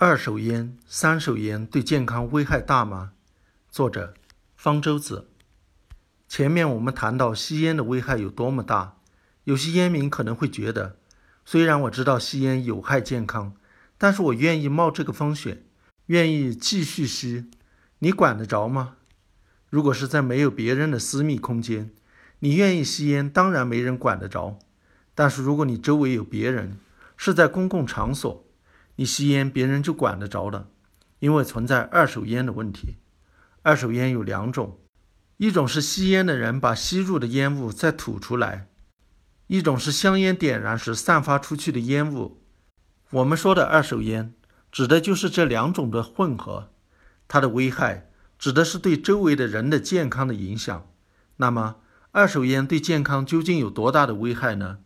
二手烟、三手烟对健康危害大吗？作者：方舟子。前面我们谈到吸烟的危害有多么大，有些烟民可能会觉得，虽然我知道吸烟有害健康，但是我愿意冒这个风险，愿意继续吸，你管得着吗？如果是在没有别人的私密空间，你愿意吸烟，当然没人管得着。但是如果你周围有别人，是在公共场所。你吸烟，别人就管得着了，因为存在二手烟的问题。二手烟有两种，一种是吸烟的人把吸入的烟雾再吐出来，一种是香烟点燃时散发出去的烟雾。我们说的二手烟，指的就是这两种的混合。它的危害指的是对周围的人的健康的影响。那么，二手烟对健康究竟有多大的危害呢？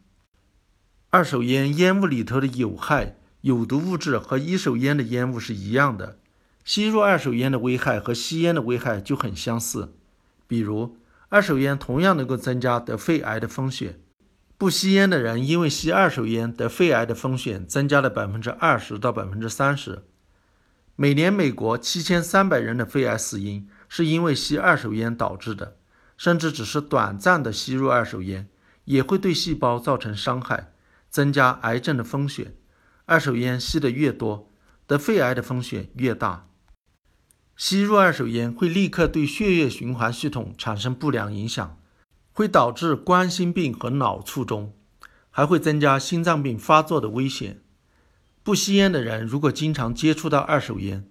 二手烟烟雾里头的有害。有毒物质和一手烟的烟雾是一样的，吸入二手烟的危害和吸烟的危害就很相似。比如，二手烟同样能够增加得肺癌的风险。不吸烟的人因为吸二手烟得肺癌的风险增加了百分之二十到百分之三十。每年美国七千三百人的肺癌死因是因为吸二手烟导致的，甚至只是短暂的吸入二手烟也会对细胞造成伤害，增加癌症的风险。二手烟吸得越多，得肺癌的风险越大。吸入二手烟会立刻对血液循环系统产生不良影响，会导致冠心病和脑卒中，还会增加心脏病发作的危险。不吸烟的人如果经常接触到二手烟，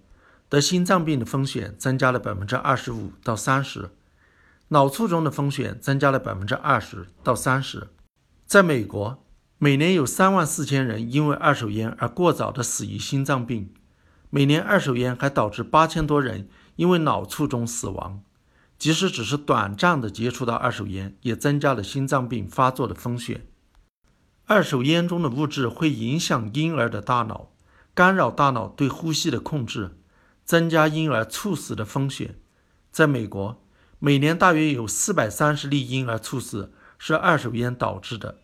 得心脏病的风险增加了百分之二十五到三十，脑卒中的风险增加了百分之二十到三十。在美国。每年有三万四千人因为二手烟而过早的死于心脏病，每年二手烟还导致八千多人因为脑卒中死亡。即使只是短暂的接触到二手烟，也增加了心脏病发作的风险。二手烟中的物质会影响婴儿的大脑，干扰大脑对呼吸的控制，增加婴儿猝死的风险。在美国，每年大约有四百三十例婴儿猝死是二手烟导致的。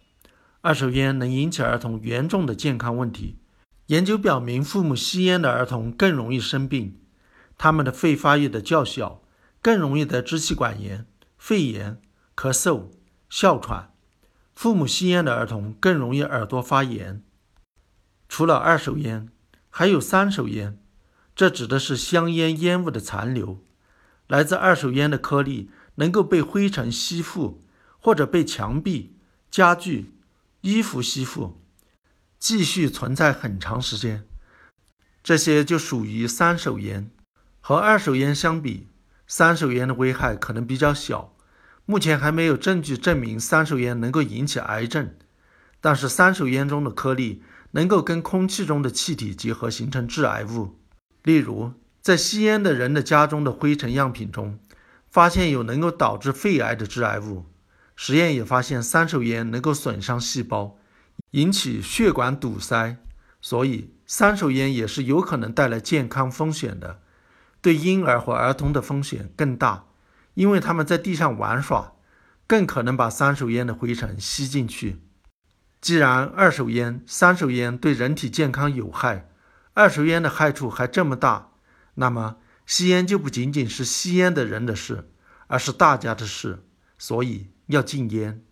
二手烟能引起儿童严重的健康问题。研究表明，父母吸烟的儿童更容易生病，他们的肺发育的较小，更容易得支气管炎、肺炎、咳嗽、哮喘。父母吸烟的儿童更容易耳朵发炎。除了二手烟，还有三手烟，这指的是香烟烟雾的残留。来自二手烟的颗粒能够被灰尘吸附，或者被墙壁、家具。衣服吸附，继续存在很长时间，这些就属于三手烟。和二手烟相比，三手烟的危害可能比较小。目前还没有证据证明三手烟能够引起癌症，但是三手烟中的颗粒能够跟空气中的气体结合形成致癌物。例如，在吸烟的人的家中的灰尘样品中，发现有能够导致肺癌的致癌物。实验也发现，三手烟能够损伤细胞，引起血管堵塞，所以三手烟也是有可能带来健康风险的。对婴儿或儿童的风险更大，因为他们在地上玩耍，更可能把三手烟的灰尘吸进去。既然二手烟、三手烟对人体健康有害，二手烟的害处还这么大，那么吸烟就不仅仅是吸烟的人的事，而是大家的事。所以。要禁烟。